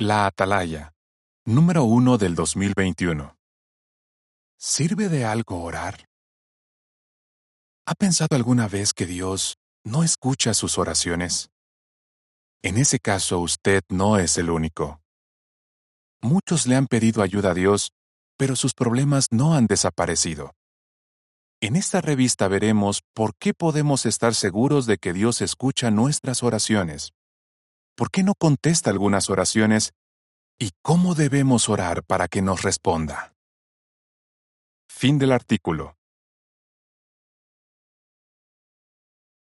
La Atalaya, número 1 del 2021. ¿Sirve de algo orar? ¿Ha pensado alguna vez que Dios no escucha sus oraciones? En ese caso usted no es el único. Muchos le han pedido ayuda a Dios, pero sus problemas no han desaparecido. En esta revista veremos por qué podemos estar seguros de que Dios escucha nuestras oraciones. ¿Por qué no contesta algunas oraciones? ¿Y cómo debemos orar para que nos responda? Fin del artículo.